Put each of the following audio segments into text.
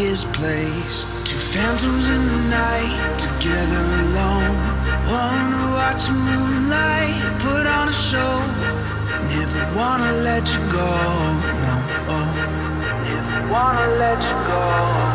darkest place. Two phantoms in the night, together alone. One to watch the moonlight, put on a show. Never wanna let you go, no. Oh. Never wanna let you go.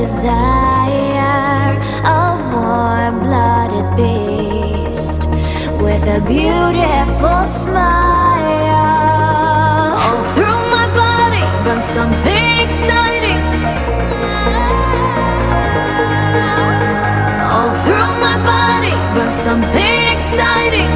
desire a warm-blooded beast with a beautiful smile. All through my body runs something exciting. All through my body runs something exciting.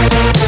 Thank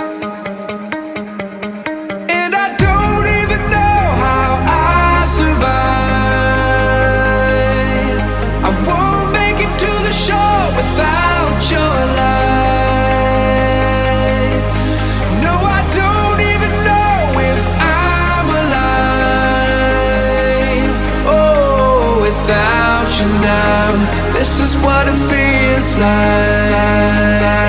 This is what it feels like.